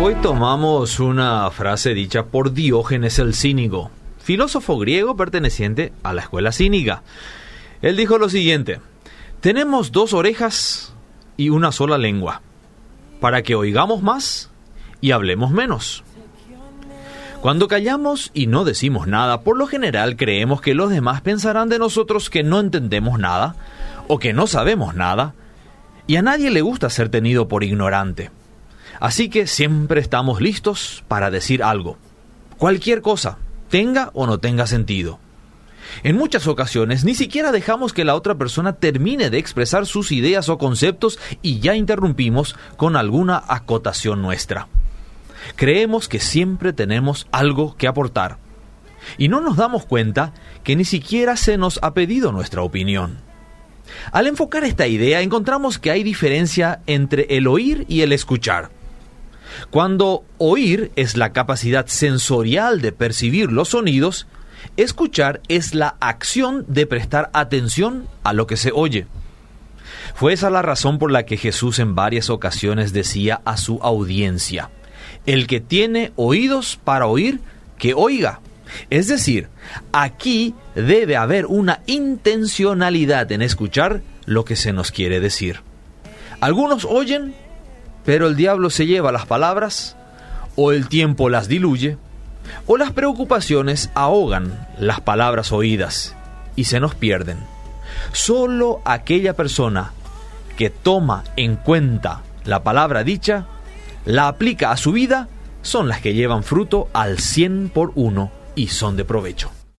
Hoy tomamos una frase dicha por Diógenes el Cínigo, filósofo griego perteneciente a la escuela cínica. Él dijo lo siguiente, tenemos dos orejas y una sola lengua, para que oigamos más y hablemos menos. Cuando callamos y no decimos nada, por lo general creemos que los demás pensarán de nosotros que no entendemos nada o que no sabemos nada, y a nadie le gusta ser tenido por ignorante. Así que siempre estamos listos para decir algo. Cualquier cosa, tenga o no tenga sentido. En muchas ocasiones ni siquiera dejamos que la otra persona termine de expresar sus ideas o conceptos y ya interrumpimos con alguna acotación nuestra. Creemos que siempre tenemos algo que aportar. Y no nos damos cuenta que ni siquiera se nos ha pedido nuestra opinión. Al enfocar esta idea encontramos que hay diferencia entre el oír y el escuchar. Cuando oír es la capacidad sensorial de percibir los sonidos, escuchar es la acción de prestar atención a lo que se oye. Fue esa la razón por la que Jesús en varias ocasiones decía a su audiencia, el que tiene oídos para oír, que oiga. Es decir, aquí debe haber una intencionalidad en escuchar lo que se nos quiere decir. Algunos oyen pero el diablo se lleva las palabras, o el tiempo las diluye, o las preocupaciones ahogan las palabras oídas y se nos pierden. Solo aquella persona que toma en cuenta la palabra dicha, la aplica a su vida, son las que llevan fruto al cien por uno y son de provecho.